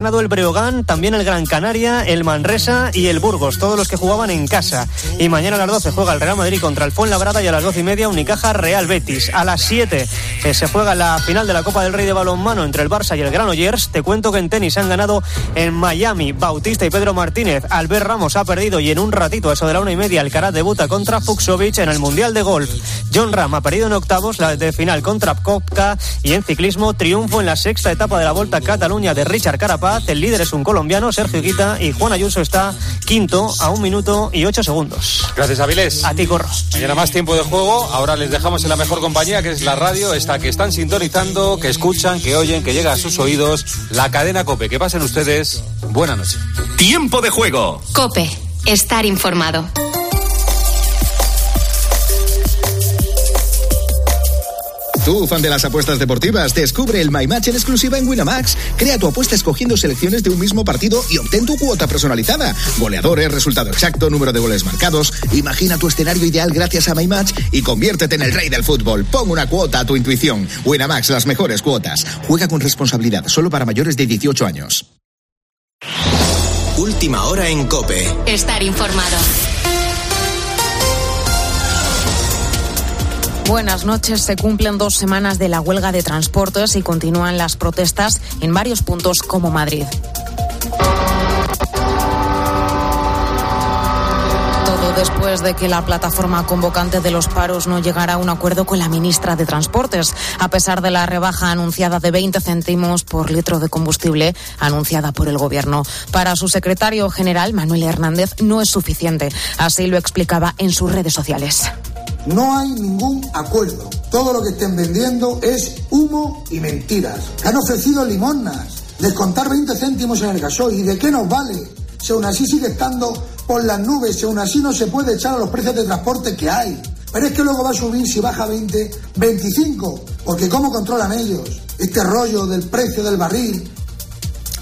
ganado el Breogán, también el Gran Canaria, el Manresa y el Burgos, todos los que jugaban en casa. Y mañana a las 12 juega el Real Madrid contra el Fuenlabrada y a las 12 y media Unicaja Real Betis. A las 7 eh, se juega la final de la Copa del Rey de Balonmano entre el Barça y el Granollers. Te cuento que en tenis han ganado en Miami Bautista y Pedro Martínez. Albert Ramos ha perdido y en un ratito, eso de la una y media, Alcaraz debuta contra Fuxovic en el Mundial de Golf. John Ram ha perdido en octavos la de final contra Kopka y en ciclismo triunfo en la sexta etapa de la Volta a Cataluña de Richard Carapaz el líder es un colombiano, Sergio Guita, y Juan Ayuso está quinto a un minuto y ocho segundos. Gracias, Avilés. A ti, Corro. Mañana más tiempo de juego. Ahora les dejamos en la mejor compañía, que es la radio, esta que están sintonizando, que escuchan, que oyen, que llega a sus oídos, la cadena Cope. Que pasen ustedes. Buena noche. Tiempo de juego. Cope. Estar informado. Tú, fan de las apuestas deportivas, descubre el My Match en exclusiva en Winamax. Crea tu apuesta escogiendo selecciones de un mismo partido y obtén tu cuota personalizada. Goleadores, resultado exacto, número de goles marcados. Imagina tu escenario ideal gracias a My Match y conviértete en el rey del fútbol. Pon una cuota a tu intuición. Winamax, las mejores cuotas. Juega con responsabilidad, solo para mayores de 18 años. Última hora en Cope. Estar informado. Buenas noches. Se cumplen dos semanas de la huelga de transportes y continúan las protestas en varios puntos como Madrid. Todo después de que la plataforma convocante de los paros no llegara a un acuerdo con la ministra de Transportes, a pesar de la rebaja anunciada de 20 céntimos por litro de combustible anunciada por el Gobierno. Para su secretario general, Manuel Hernández, no es suficiente. Así lo explicaba en sus redes sociales. No hay ningún acuerdo. Todo lo que estén vendiendo es humo y mentiras. Han ofrecido limonas, descontar 20 céntimos en el gasoil. ¿Y de qué nos vale? Si aún así sigue estando por las nubes, si aún así no se puede echar a los precios de transporte que hay. Pero es que luego va a subir si baja 20, 25. Porque ¿cómo controlan ellos este rollo del precio del barril?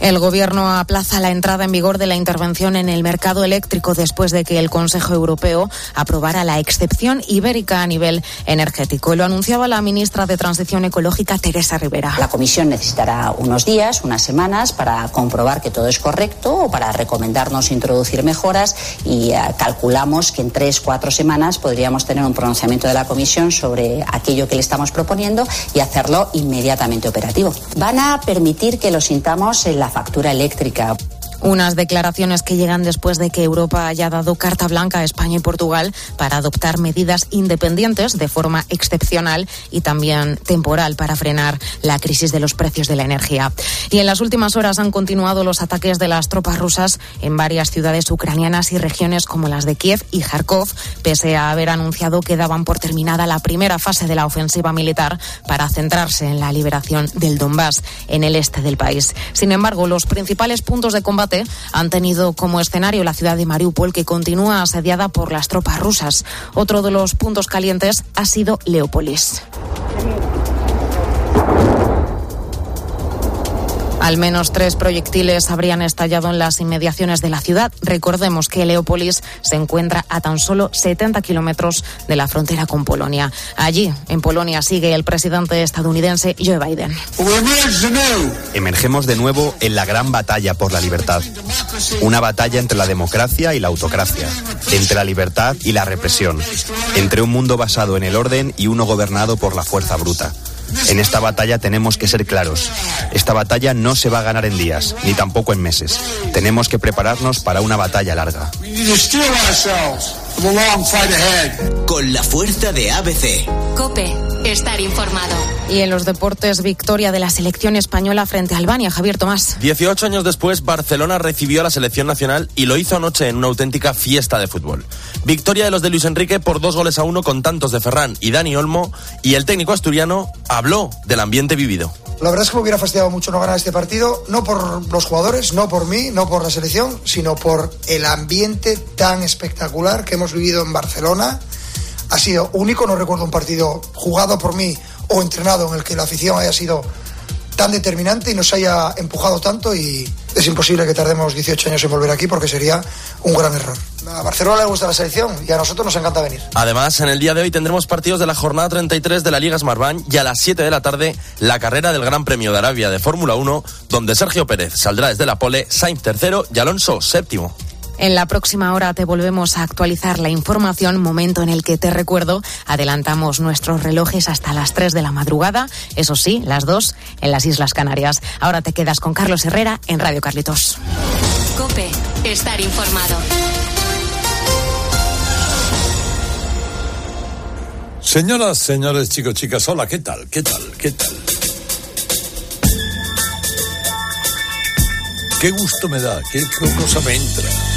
El Gobierno aplaza la entrada en vigor de la intervención en el mercado eléctrico después de que el Consejo Europeo aprobara la excepción ibérica a nivel energético. Lo anunciaba la ministra de Transición Ecológica, Teresa Rivera. La Comisión necesitará unos días, unas semanas, para comprobar que todo es correcto o para recomendarnos introducir mejoras y uh, calculamos que en tres, cuatro semanas podríamos tener un pronunciamiento de la Comisión sobre aquello que le estamos proponiendo y hacerlo inmediatamente operativo. Van a permitir que lo sintamos en la factura eléctrica. Unas declaraciones que llegan después de que Europa haya dado carta blanca a España y Portugal para adoptar medidas independientes de forma excepcional y también temporal para frenar la crisis de los precios de la energía. Y en las últimas horas han continuado los ataques de las tropas rusas en varias ciudades ucranianas y regiones como las de Kiev y Kharkov, pese a haber anunciado que daban por terminada la primera fase de la ofensiva militar para centrarse en la liberación del Donbass, en el este del país. Sin embargo, los principales puntos de combate han tenido como escenario la ciudad de Mariupol, que continúa asediada por las tropas rusas. Otro de los puntos calientes ha sido Leópolis. Al menos tres proyectiles habrían estallado en las inmediaciones de la ciudad. Recordemos que Leópolis se encuentra a tan solo 70 kilómetros de la frontera con Polonia. Allí, en Polonia, sigue el presidente estadounidense Joe Biden. Emergemos de nuevo en la gran batalla por la libertad. Una batalla entre la democracia y la autocracia, entre la libertad y la represión, entre un mundo basado en el orden y uno gobernado por la fuerza bruta. En esta batalla tenemos que ser claros. Esta batalla no se va a ganar en días, ni tampoco en meses. Tenemos que prepararnos para una batalla larga. Con la fuerza de ABC. Cope, estar informado. Y en los deportes, victoria de la selección española frente a Albania, Javier Tomás. 18 años después, Barcelona recibió a la selección nacional y lo hizo anoche en una auténtica fiesta de fútbol. Victoria de los de Luis Enrique por dos goles a uno con tantos de Ferran y Dani Olmo, y el técnico asturiano habló del ambiente vivido. La verdad es que me hubiera fastidiado mucho no ganar este partido, no por los jugadores, no por mí, no por la selección, sino por el ambiente tan espectacular que hemos vivido en Barcelona. Ha sido único, no recuerdo un partido jugado por mí o entrenado en el que la afición haya sido tan determinante y nos haya empujado tanto y es imposible que tardemos 18 años en volver aquí porque sería un gran error. A Barcelona le gusta la selección y a nosotros nos encanta venir. Además, en el día de hoy tendremos partidos de la jornada 33 de la Liga Smartbank y a las 7 de la tarde la carrera del Gran Premio de Arabia de Fórmula 1, donde Sergio Pérez saldrá desde la pole, Sainz tercero y Alonso séptimo. En la próxima hora te volvemos a actualizar la información, momento en el que te recuerdo, adelantamos nuestros relojes hasta las 3 de la madrugada, eso sí, las 2 en las Islas Canarias. Ahora te quedas con Carlos Herrera en Radio Carlitos. Cope, estar informado. Señoras, señores, chicos, chicas, hola, ¿qué tal? ¿Qué tal? ¿Qué tal? Qué gusto me da, qué, qué cosa me entra.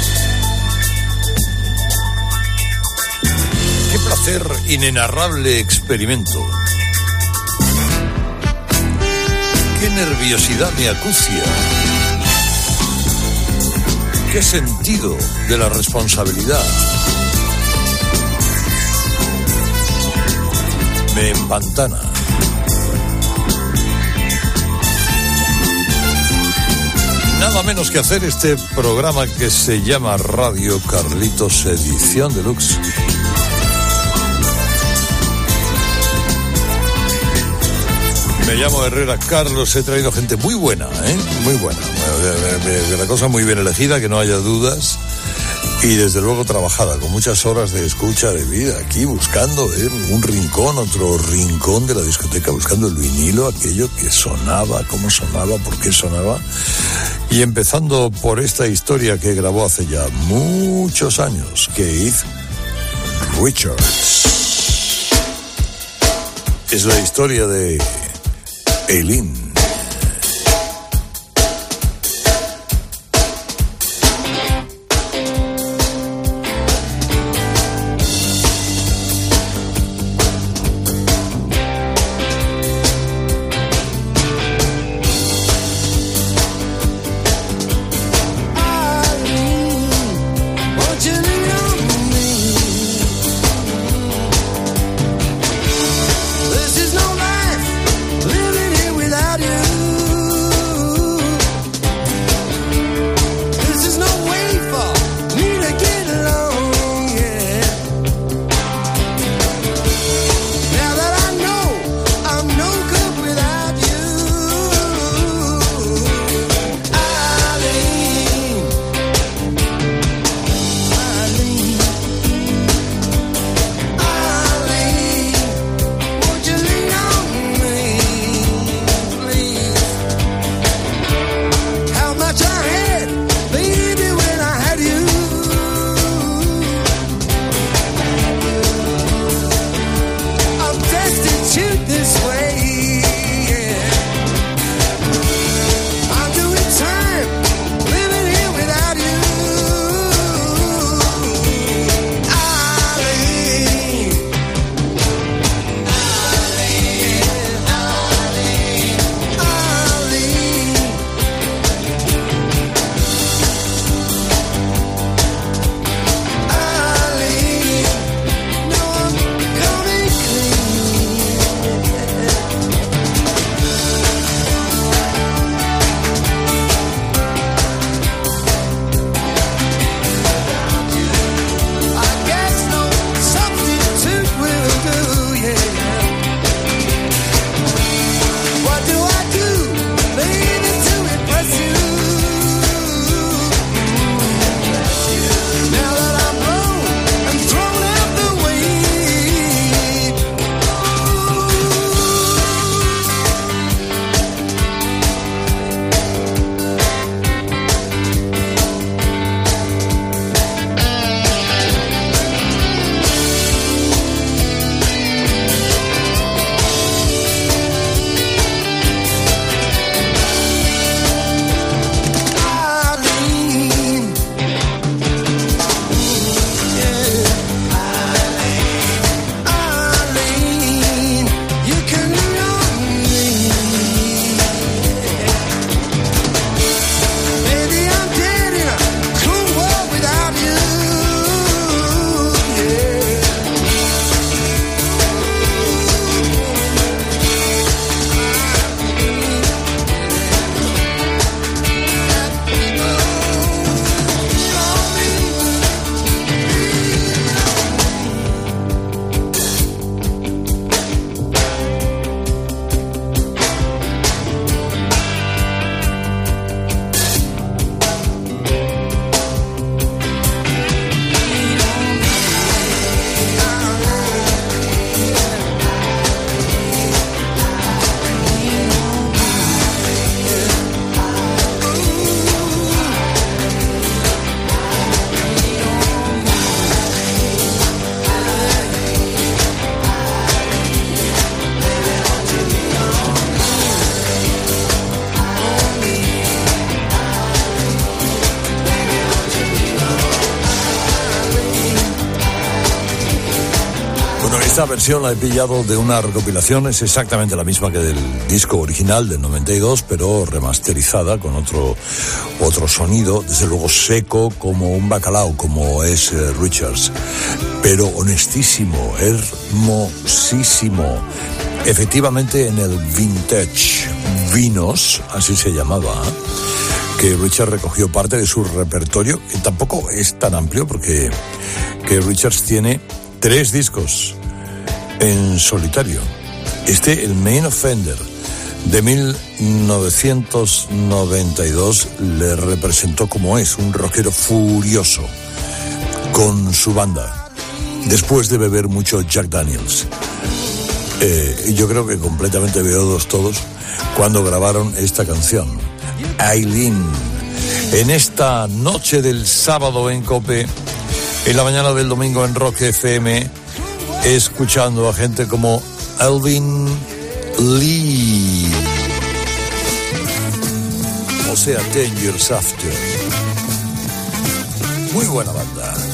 Qué placer inenarrable experimento. Qué nerviosidad me acucia. Qué sentido de la responsabilidad. Me empantana. Nada menos que hacer este programa que se llama Radio Carlitos Edición Deluxe. Me llamo Herrera Carlos, he traído gente muy buena, ¿eh? Muy buena. La cosa muy bien elegida, que no haya dudas. Y desde luego trabajada, con muchas horas de escucha de vida, aquí buscando ¿eh? un rincón, otro rincón de la discoteca, buscando el vinilo, aquello que sonaba, cómo sonaba, por qué sonaba. Y empezando por esta historia que grabó hace ya muchos años, Keith Richards. Es la historia de Elim. Versión la he pillado de una recopilación, es exactamente la misma que del disco original del 92, pero remasterizada con otro, otro sonido, desde luego seco como un bacalao, como es eh, Richards, pero honestísimo, hermosísimo. Efectivamente en el vintage vinos, así se llamaba, que Richards recogió parte de su repertorio, que tampoco es tan amplio porque que Richards tiene tres discos en solitario. Este, el Main Offender, de 1992, le representó como es, un rockero furioso, con su banda, después de beber mucho Jack Daniels. Eh, yo creo que completamente veodos todos cuando grabaron esta canción, Aileen. En esta noche del sábado en Cope, en la mañana del domingo en Rock FM, escuchando a gente como Alvin Lee. O sea, Ten Years After. Muy buena banda.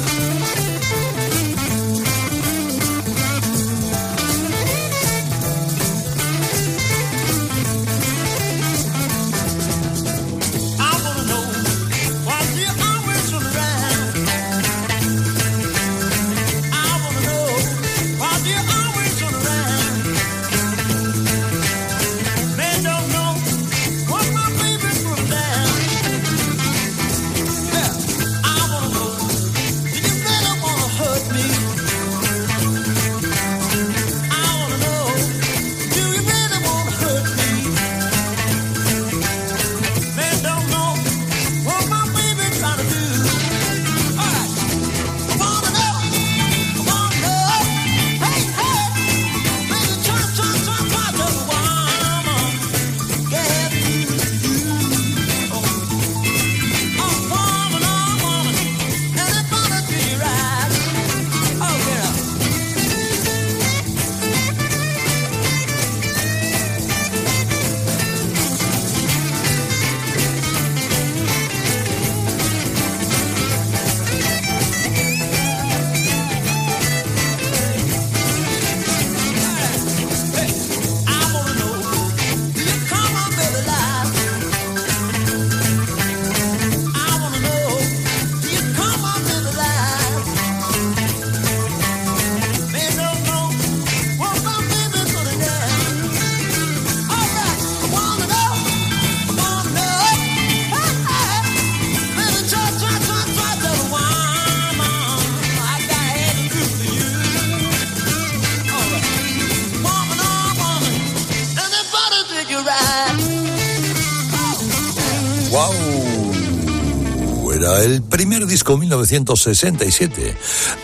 Disco 1967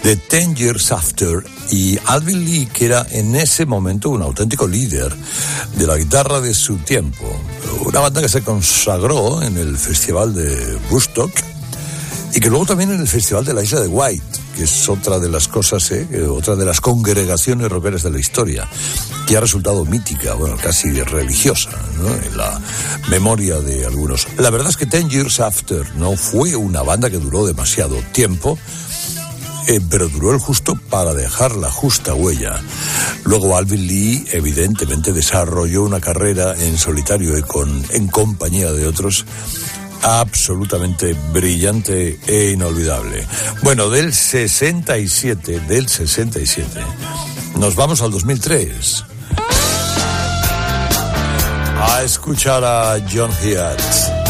de Ten Years After y Alvin Lee, que era en ese momento un auténtico líder de la guitarra de su tiempo. Una banda que se consagró en el Festival de Woodstock y que luego también en el Festival de la Isla de White, que es otra de las cosas, ¿eh? otra de las congregaciones rockeras de la historia, que ha resultado mítica, bueno, casi religiosa, ¿no? en la memoria de algunos. La verdad es que Ten Years After no fue una banda que duró demasiado tiempo, eh, pero duró el justo para dejar la justa huella. Luego Alvin Lee evidentemente desarrolló una carrera en solitario y con, en compañía de otros absolutamente brillante e inolvidable. Bueno, del 67, del 67, nos vamos al 2003 a escuchar a John Hiatt.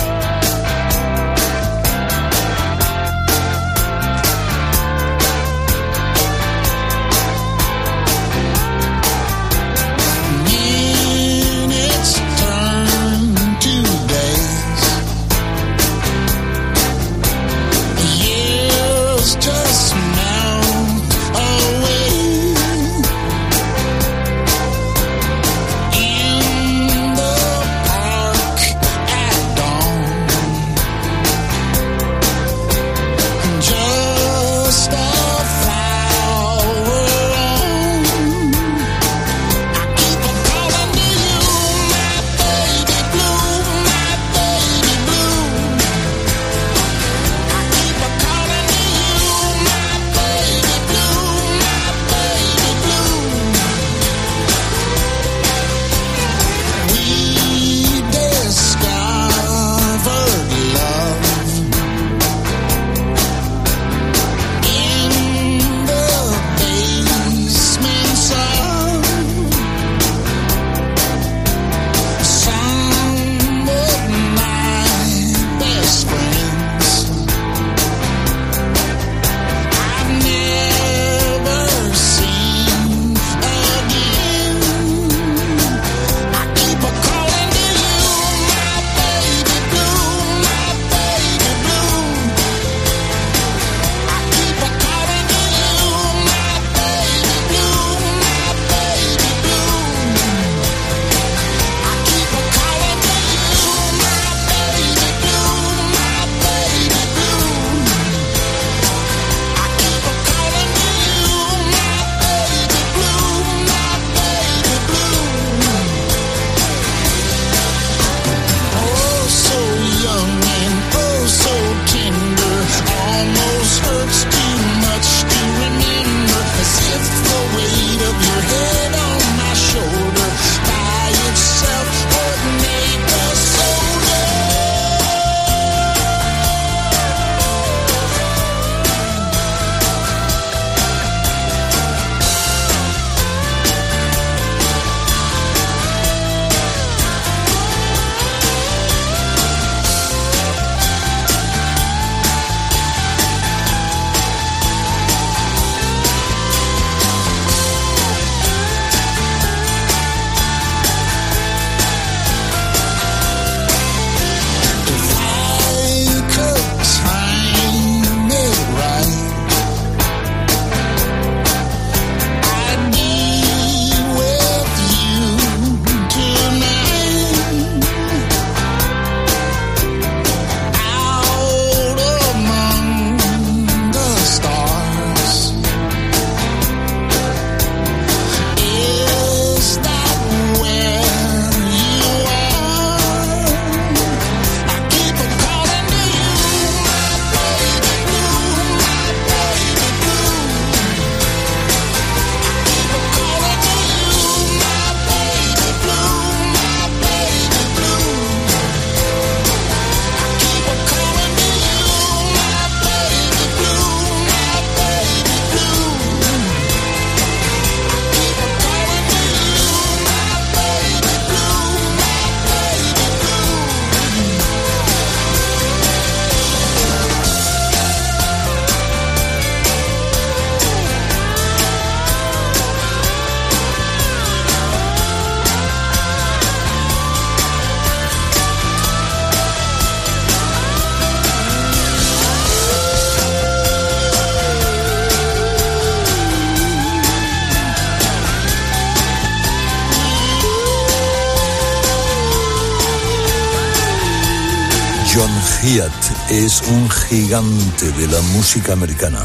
Hiatt es un gigante de la música americana.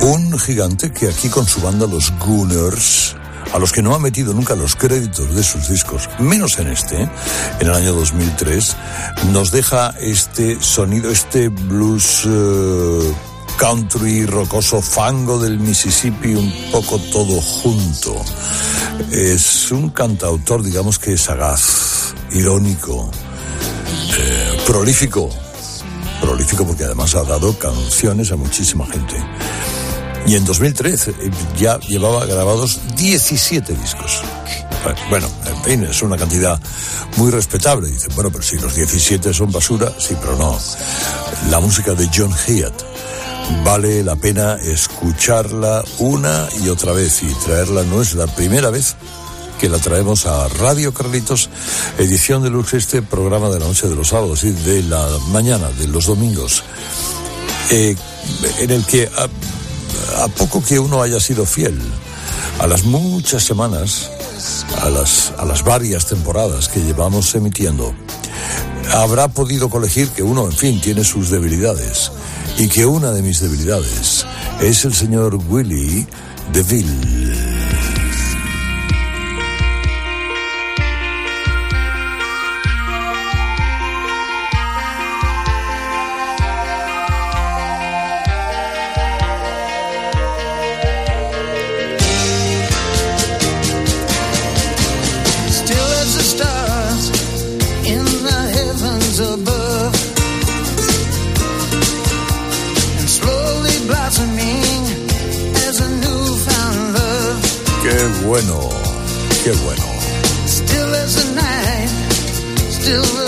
Un gigante que aquí con su banda Los Gunners, a los que no ha metido nunca los créditos de sus discos, menos en este, en el año 2003, nos deja este sonido, este blues eh, country rocoso fango del Mississippi, un poco todo junto. Es un cantautor, digamos que sagaz, irónico, eh, prolífico, prolífico porque además ha dado canciones a muchísima gente. Y en 2013 eh, ya llevaba grabados 17 discos. Bueno, en fin, es una cantidad muy respetable. Dicen, bueno, pero si los 17 son basura, sí, pero no. La música de John Hiatt vale la pena escucharla una y otra vez y traerla no es la primera vez que la traemos a Radio Carlitos, edición de Lux, este programa de la noche de los sábados y de la mañana de los domingos, eh, en el que a, a poco que uno haya sido fiel a las muchas semanas, a las, a las varias temporadas que llevamos emitiendo, habrá podido colegir que uno, en fin, tiene sus debilidades y que una de mis debilidades es el señor Willy DeVille. Bueno, qué bueno. Still as the night, still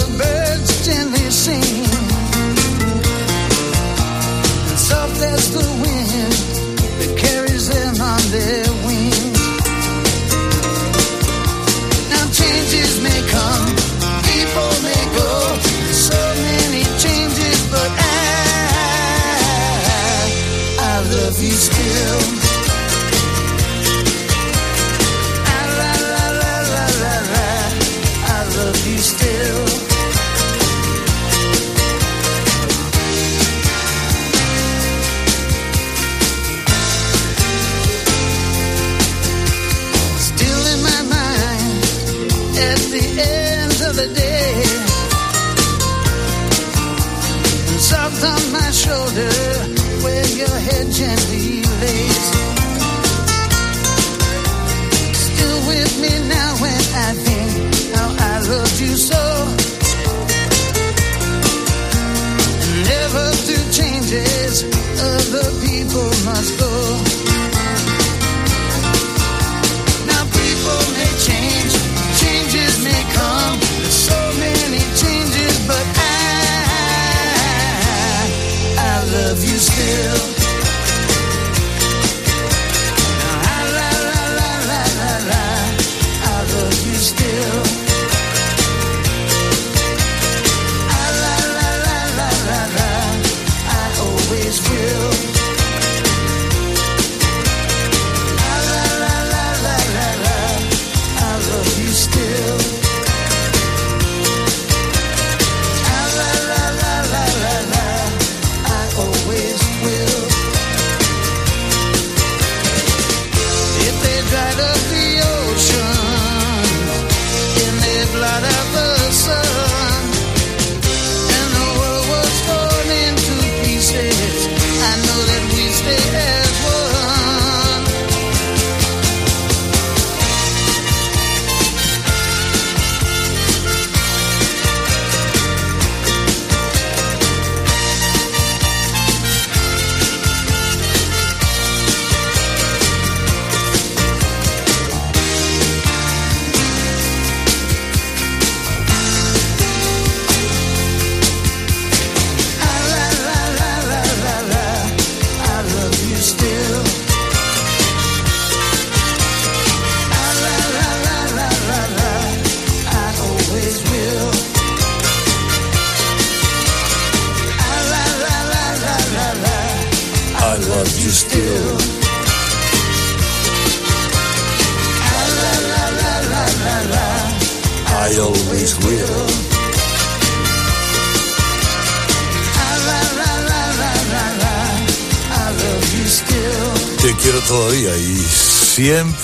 is good.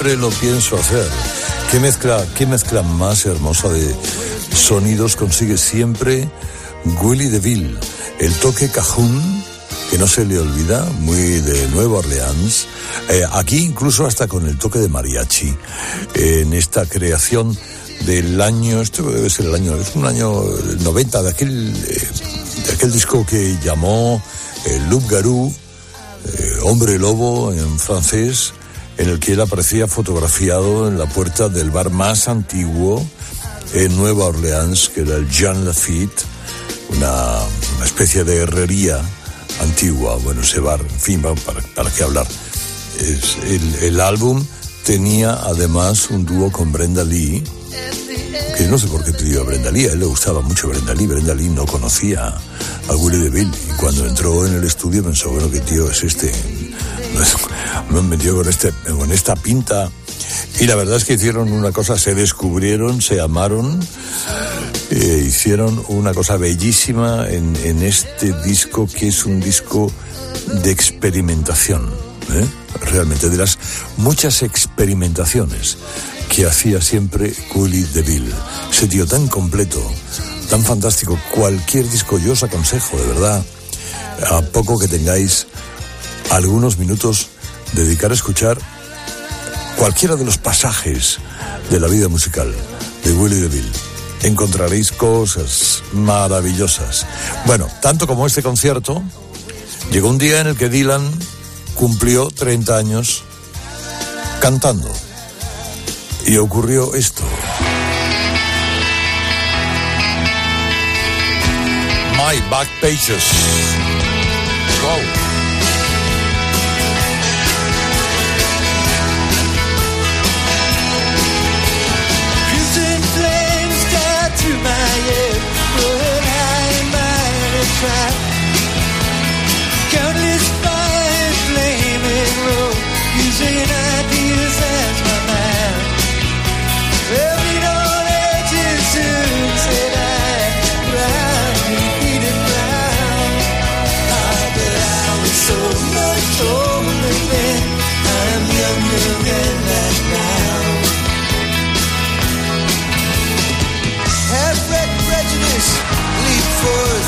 Siempre lo pienso hacer. ¿Qué mezcla, qué mezcla más hermosa de sonidos consigue siempre Willy DeVille? El toque cajún, que no se le olvida, muy de Nueva Orleans. Eh, aquí incluso hasta con el toque de mariachi. en esta creación del año, esto debe ser el año, es un año 90, de aquel, eh, de aquel disco que llamó el Loup Garou, eh, Hombre Lobo en francés, en el que él aparecía fotografiado en la puerta del bar más antiguo en Nueva Orleans, que era el Jean Lafitte, una, una especie de herrería antigua. Bueno, ese bar, en fin, para, para qué hablar. El, el álbum tenía además un dúo con Brenda Lee, que no sé por qué pidió a Brenda Lee, a él le gustaba mucho Brenda Lee, Brenda Lee no conocía a Willie DeVille y cuando entró en el estudio pensó, bueno, ¿qué tío es este? Me metido con, este, con esta pinta y la verdad es que hicieron una cosa, se descubrieron, se amaron, eh, hicieron una cosa bellísima en, este disco que es un disco de experimentación. ¿eh? Realmente, de las muchas experimentaciones que hacía siempre Willie DeVille. Ese tío tan completo, tan fantástico. Cualquier disco yo os aconsejo, de verdad, a poco que tengáis algunos minutos, dedicar a escuchar cualquiera de los pasajes de la vida musical de Willie DeVille. Encontraréis cosas maravillosas. Bueno, tanto como este concierto, llegó un día en el que Dylan cumplió 30 años cantando. Y ocurrió esto. My Back Pages. leap for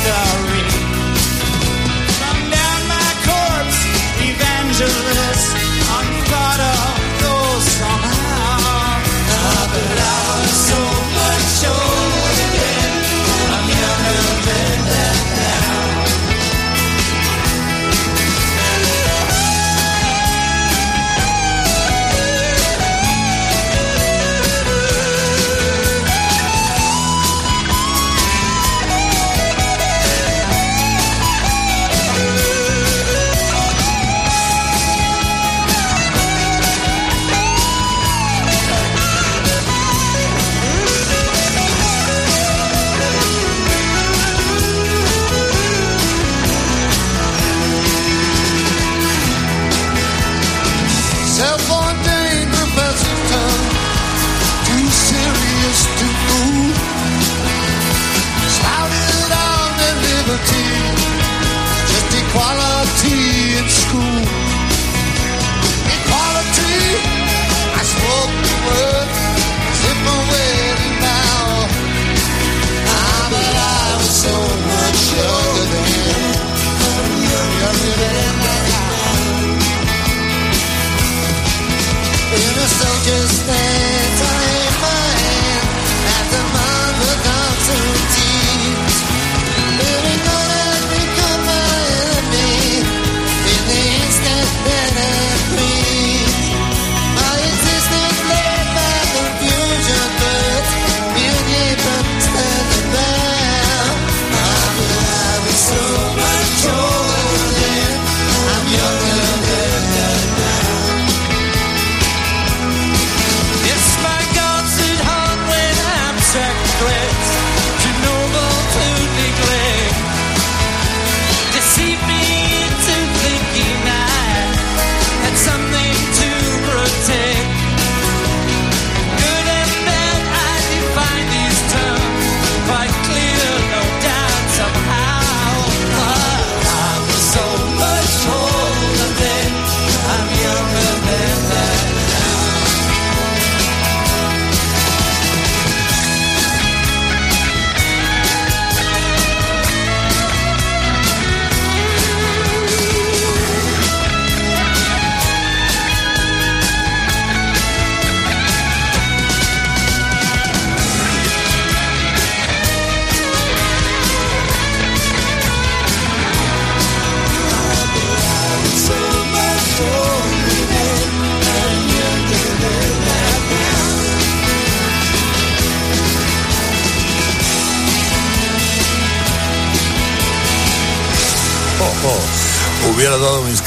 star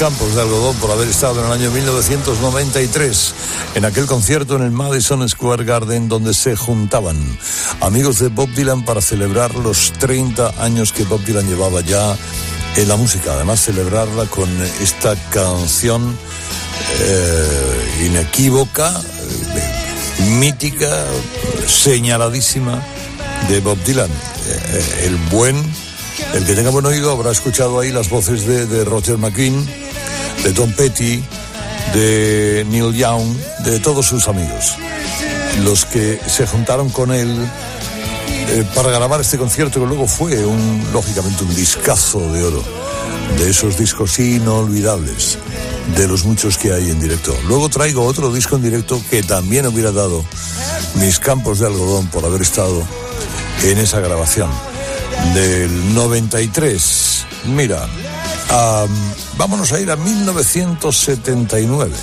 campos de algodón por haber estado en el año 1993 en aquel concierto en el Madison Square Garden donde se juntaban amigos de Bob Dylan para celebrar los 30 años que Bob Dylan llevaba ya en la música. Además, celebrarla con esta canción eh, inequívoca, eh, mítica, señaladísima de Bob Dylan. Eh, el buen, el que tenga buen oído habrá escuchado ahí las voces de, de Roger McGuinn, de Tom Petty, de Neil Young, de todos sus amigos. Los que se juntaron con él eh, para grabar este concierto que luego fue un, lógicamente un discazo de oro, de esos discos inolvidables, de los muchos que hay en directo. Luego traigo otro disco en directo que también hubiera dado mis campos de algodón por haber estado en esa grabación del 93. Mira, vámonos a ir a 1979.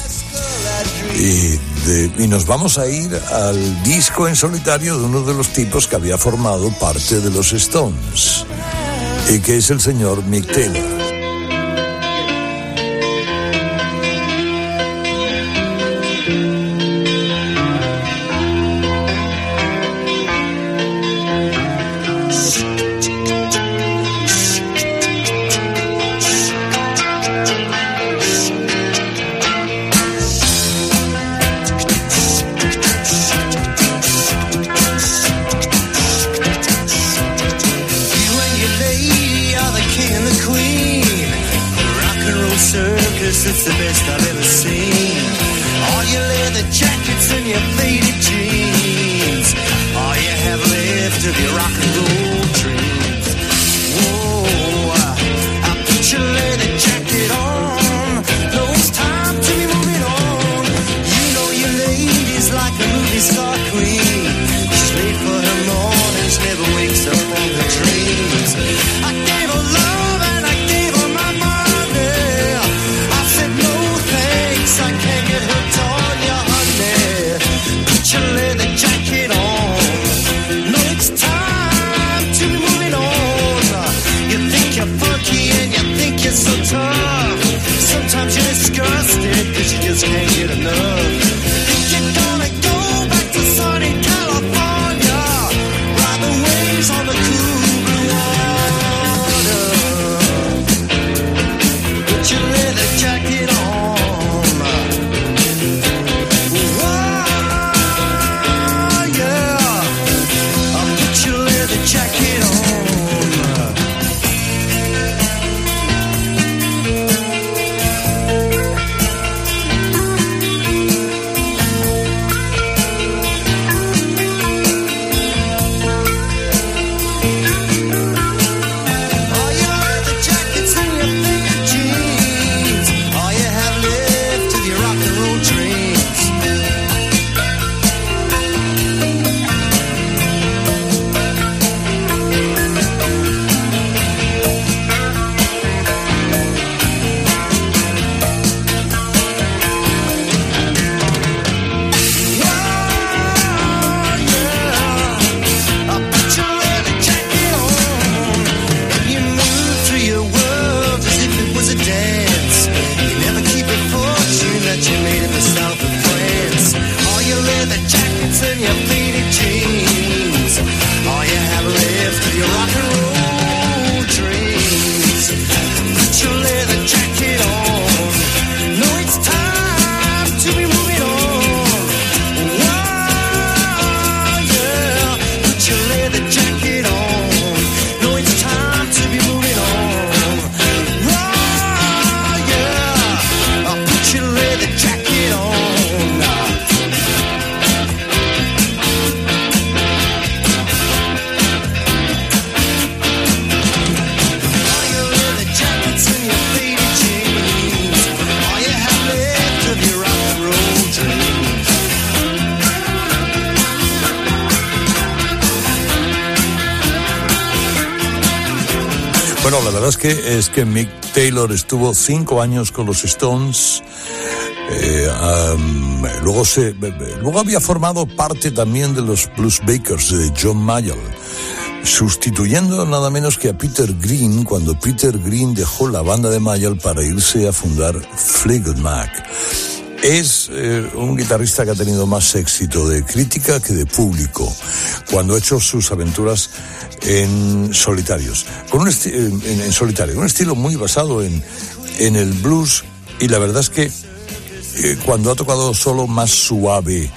Y, y nos vamos a ir al disco en solitario de uno de los tipos que había formado parte de los Stones, y que es el señor Mick Taylor. Que Mick Taylor estuvo cinco años con los Stones. eh, luego se, luego había formado parte también de los Blues Bakers de John Mayall. sustituyendo nada menos que a Peter Green cuando Peter Green dejó la banda de Mayall para irse a fundar Fleetwood Mac. Es eh, un guitarrista que ha tenido más éxito de crítica que de público cuando ha hecho sus aventuras en solitarios, con un en- en solitario, un estilo muy basado en, en el blues y la verdad es que eh, cuando ha tocado solo más suave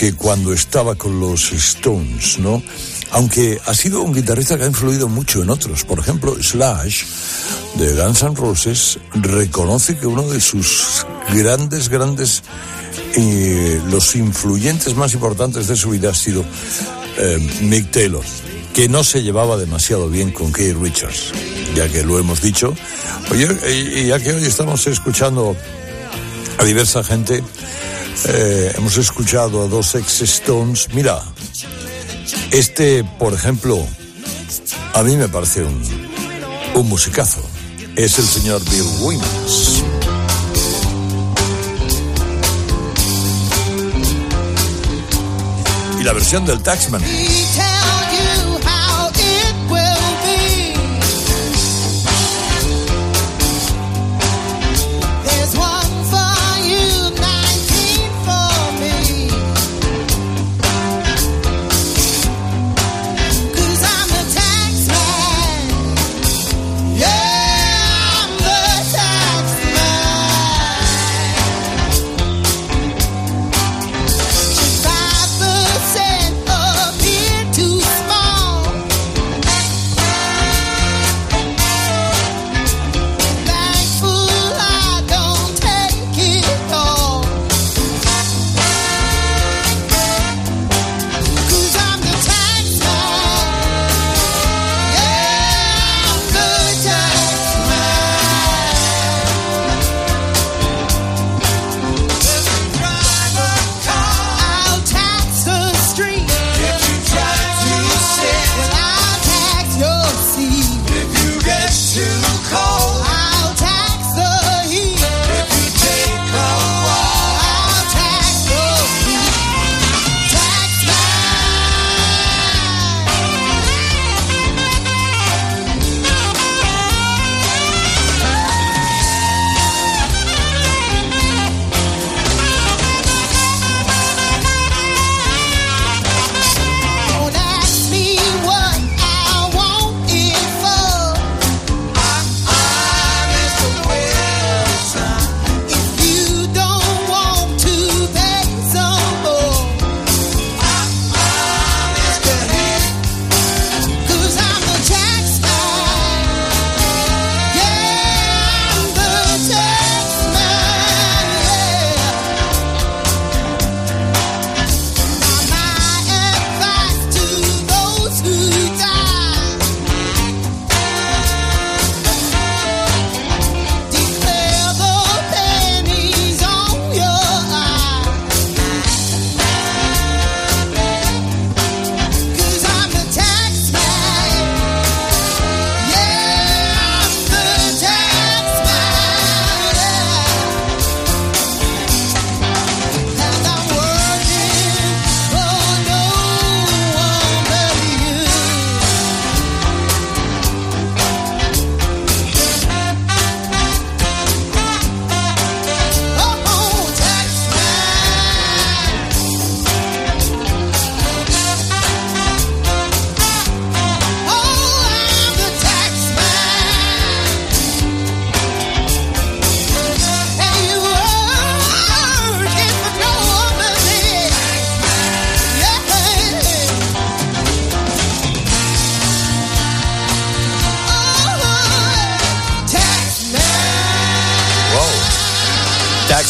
que cuando estaba con los Stones, ¿no? Aunque ha sido un guitarrista que ha influido mucho en otros. Por ejemplo, Slash, de Guns N' Roses, reconoce que uno de sus grandes, grandes, eh, los influyentes más importantes de su vida ha sido eh, Mick Taylor, que no se llevaba demasiado bien con Keith Richards, ya que lo hemos dicho. Oye, y- ya que hoy estamos escuchando a diversa gente, eh, hemos escuchado a dos ex Stones. Mira, este, por ejemplo, a mí me parece un, un musicazo. Es el señor Bill Withers. Y la versión del Taxman.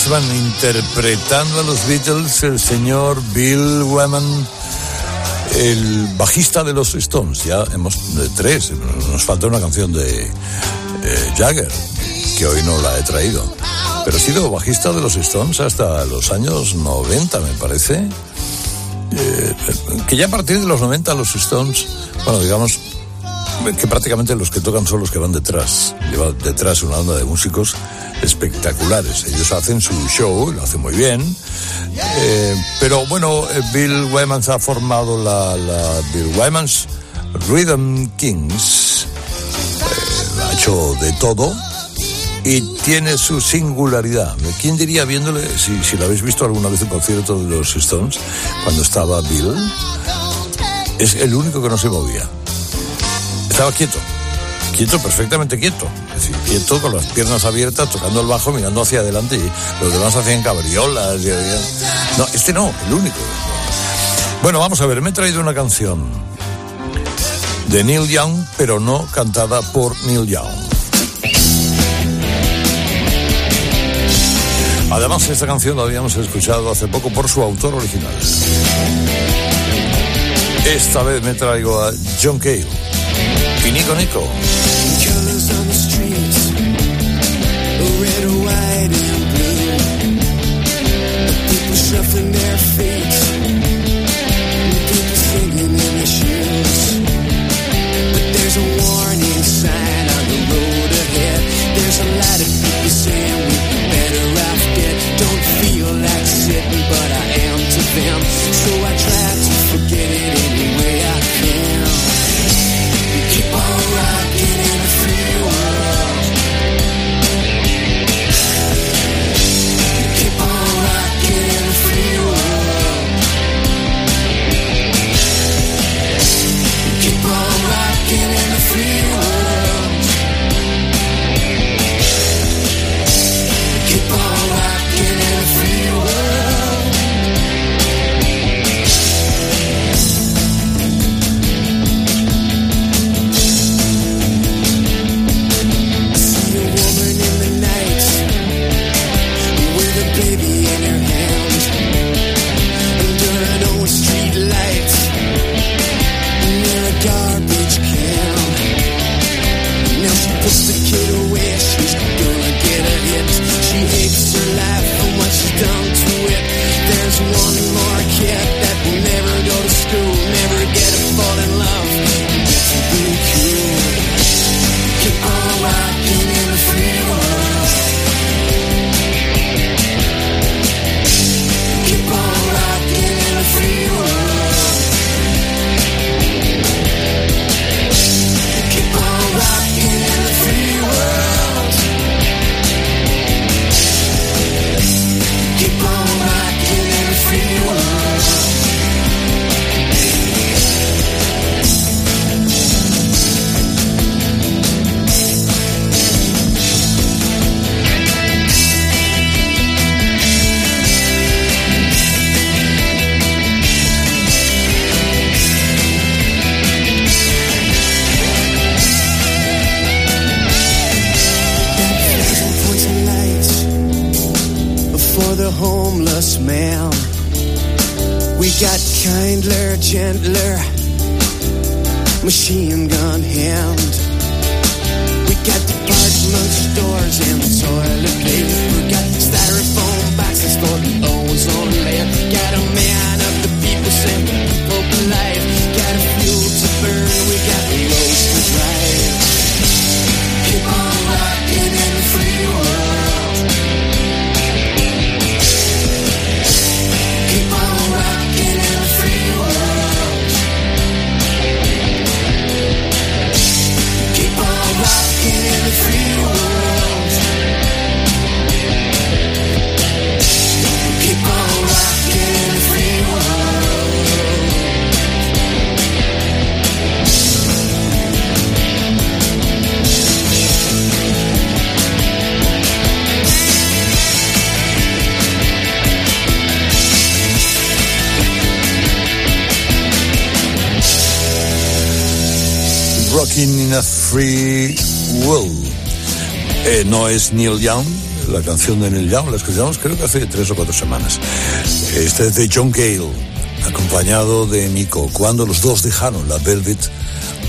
Taxman interpretando a los Beatles, el señor Bill Wyman, el bajista de los Stones. Ya hemos de tres, nos falta una canción de eh, Jagger, que hoy no la he traído. Pero ha sido bajista de los Stones hasta los años 90, me parece. Eh, que ya a partir de los 90 los Stones, bueno, digamos que prácticamente los que tocan son los que van detrás. Lleva detrás una banda de músicos espectaculares. Ellos hacen su show, lo hacen muy bien. Eh, pero bueno, eh, Bill Wymans ha formado la, la Bill Wymans Rhythm Kings eh, ha hecho de todo y tiene su singularidad. ¿Quién diría viéndole, si, si lo habéis visto alguna vez en concierto de los Stones, cuando estaba Bill? Es el único que no se movía. Estaba quieto, quieto, perfectamente quieto. Es decir, quieto con las piernas abiertas, tocando el bajo, mirando hacia adelante y los demás hacían cabriolas. y- No, este no, el único. Bueno, vamos a ver, me he traído una canción de Neil Young, pero no cantada por Neil Young. Además, esta canción la habíamos escuchado hace poco por su autor original. Esta vez me traigo a John Cale y Nico shuffling machine gun hand. Rocking in a Free World. Eh, no es Neil Young, la canción de Neil Young, la escuchamos creo que hace tres o cuatro semanas. Este es de John Cale, acompañado de Nico, cuando los dos dejaron la Velvet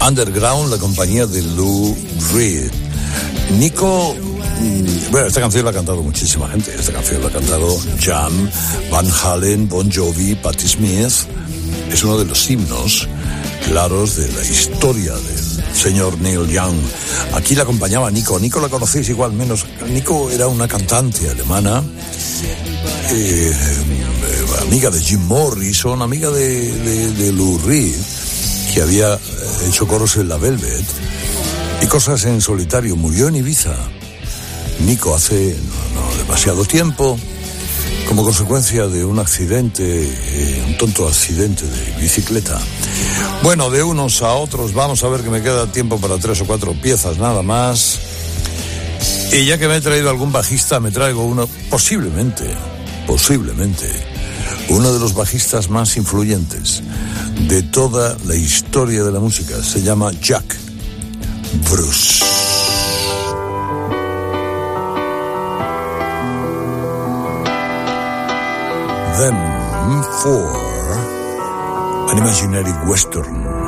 Underground, la compañía de Lou Reed. Nico, mm, bueno, esta canción la ha cantado muchísima gente, esta canción la ha cantado Jam, Van Halen, Bon Jovi, Patti Smith. Es uno de los himnos claros de la historia del señor Neil Young. Aquí la acompañaba Nico. Nico la conocéis igual menos. Nico era una cantante alemana, eh, eh, amiga de Jim Morrison, amiga de, Lou Reed. que había eh, hecho coros en la Velvet y cosas en solitario. Murió en Ibiza. Nico hace demasiado tiempo como consecuencia de un accidente, eh, un tonto accidente de bicicleta. Bueno, de unos a otros, vamos a ver que me queda tiempo para tres o cuatro piezas nada más. Y ya que me he traído algún bajista, me traigo uno, posiblemente, posiblemente, uno de los bajistas más influyentes de toda la historia de la música. Se llama Jack Bruce. Them for an imaginary western.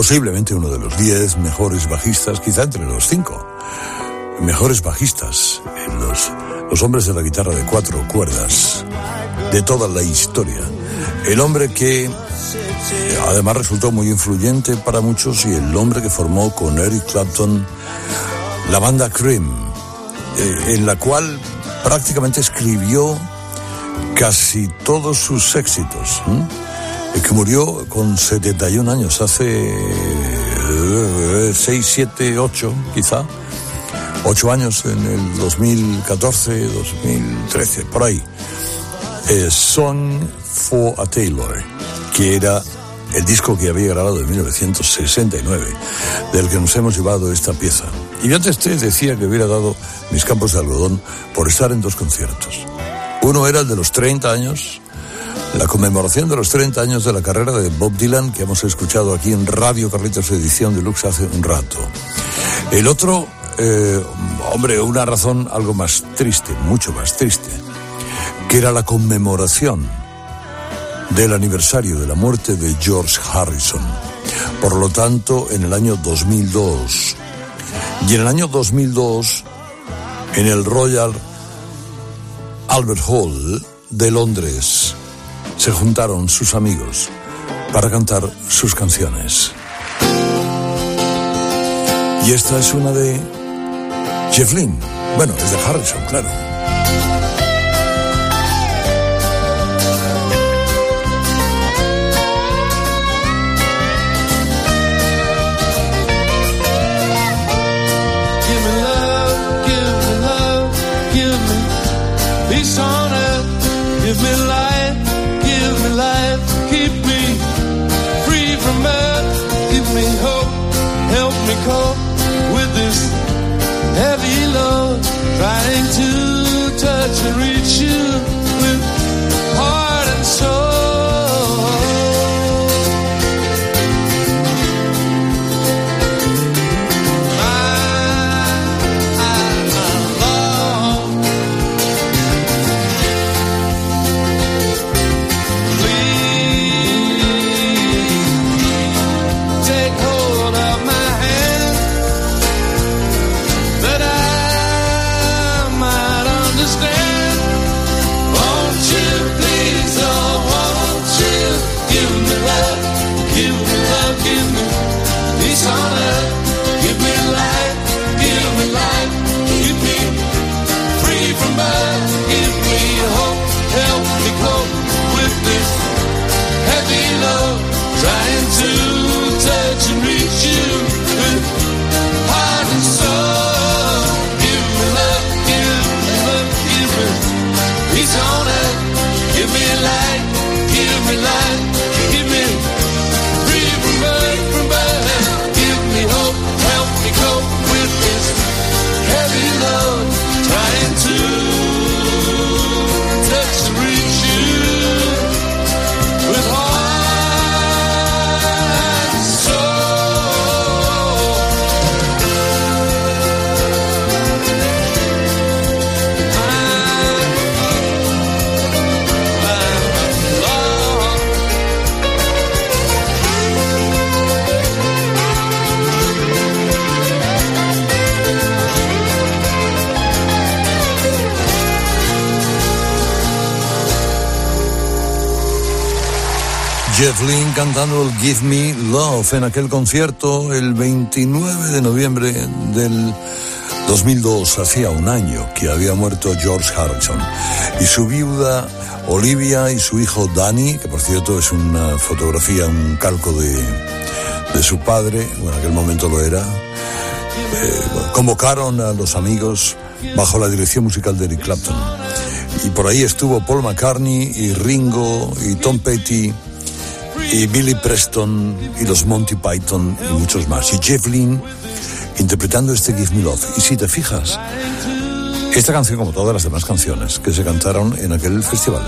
Posiblemente uno de los diez mejores bajistas, quizá entre los cinco mejores bajistas, los, hombres de la guitarra de cuatro cuerdas de toda la historia. El hombre que además resultó muy influyente para muchos y el hombre que formó con Eric Clapton la banda Cream, eh, en la cual prácticamente escribió casi todos sus éxitos. Que murió con 71 años, hace 6, 7, 8 quizá. 8 años en el 2014, 2013, por ahí. Eh, Song for a Taylor, que era el disco que había grabado en 1969, del que nos hemos llevado esta pieza. Y yo antes te decía que hubiera dado mis campos de algodón por estar en dos conciertos. Uno era el de los 30 años, la conmemoración de los 30 años de la carrera de Bob Dylan, que hemos escuchado aquí en Radio Carlitos Edición Deluxe hace un rato. El otro, eh, hombre, una razón algo más triste, mucho más triste, que era la conmemoración del aniversario de la muerte de George Harrison. Por lo tanto, en el año 2002. Y en el año 2002, en el Royal Albert Hall de Londres, se juntaron sus amigos para cantar sus canciones. Y esta es una de Jeff Lynne. Bueno, es de Harrison, claro. misery. Jeff Lynne cantando el Give Me Love en aquel concierto el 29 de noviembre del 2002, hacía un año que había muerto George Harrison. Y su viuda Olivia y su hijo Danny, que por cierto es una fotografía, un calco de, de su padre, en aquel momento lo era, eh, convocaron a los amigos bajo la dirección musical de Eric Clapton. Y por ahí estuvo Paul McCartney y Ringo y Tom Petty y Billy Preston y los Monty Python y muchos más. Y Jeff Lynne interpretando este Give Me Love. Y si te fijas, esta canción, como todas las demás canciones que se cantaron en aquel festival,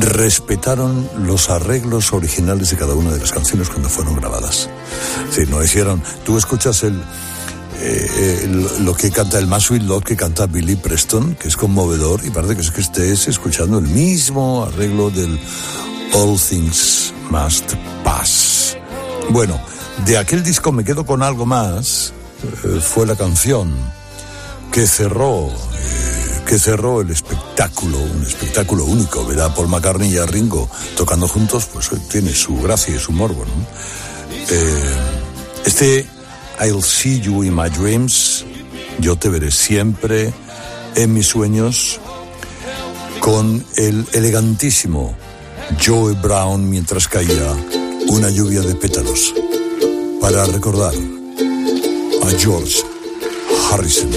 respetaron los arreglos originales de cada una de las canciones cuando fueron grabadas. Decir, no hicieron, tú escuchas el, eh, el- lo que canta el más sweet love que canta Billy Preston, que es conmovedor, y parece que es que estés escuchando el mismo arreglo del All Things Must Pass. Bueno, de aquel disco me quedo con algo más, eh, fue la canción que cerró, eh, que cerró el espectáculo, un espectáculo único, ver a Paul McCartney y a Ringo tocando juntos, pues tiene su gracia y su morbo, ¿no? Eh, este I'll see you in my dreams, yo te veré siempre en mis sueños, con el elegantísimo Joe Brown mientras caía una lluvia de pétalos, para recordar a George Harrison.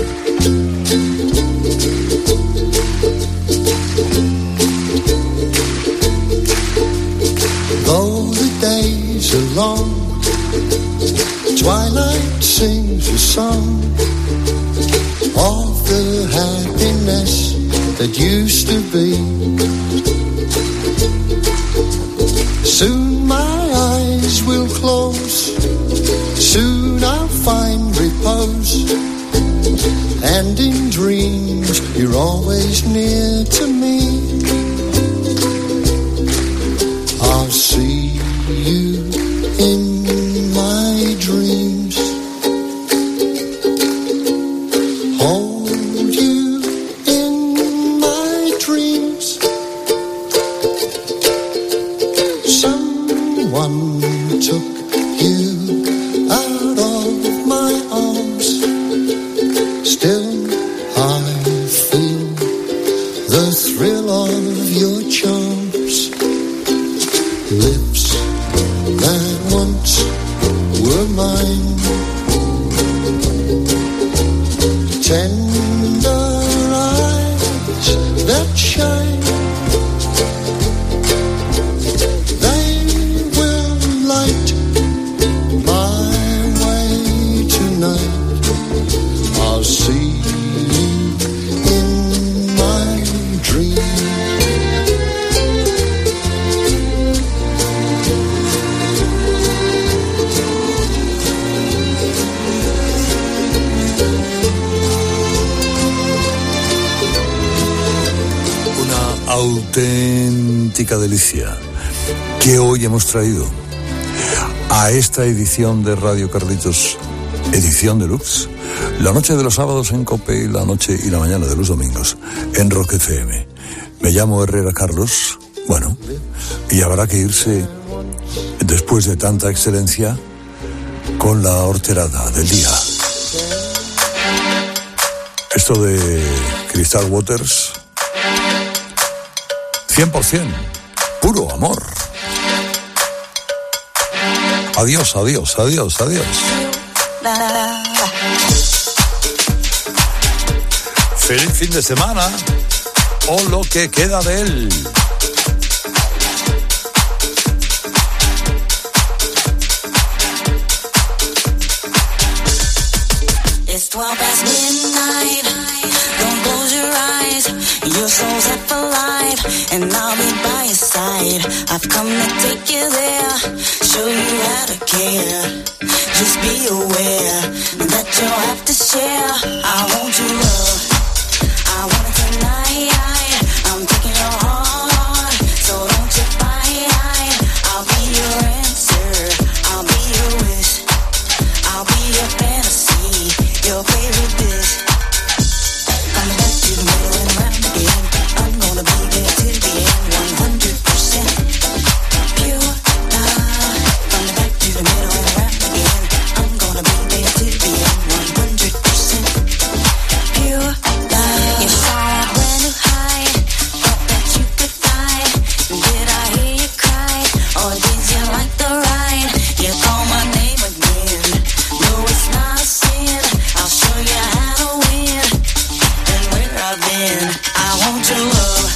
esta edición de Radio Carlitos, edición deluxe. La noche de los sábados en Cope y la noche y la mañana de los domingos en Rock FM. Me llamo Herrera Carlos, bueno, y habrá que irse después de tanta excelencia con la horterada del día. Esto de Crystal Waters, 100%, puro amor. Adiós, adiós, adiós, adiós. Feliz fin de semana o lo que queda de él. It's 12 past midnight. Don't close your eyes. Your soul's half alive, and I'll be by your side. I've come to take you there. Show you how to care. Just be aware that you'll have to share. I want your love. I want it tonight. want your love.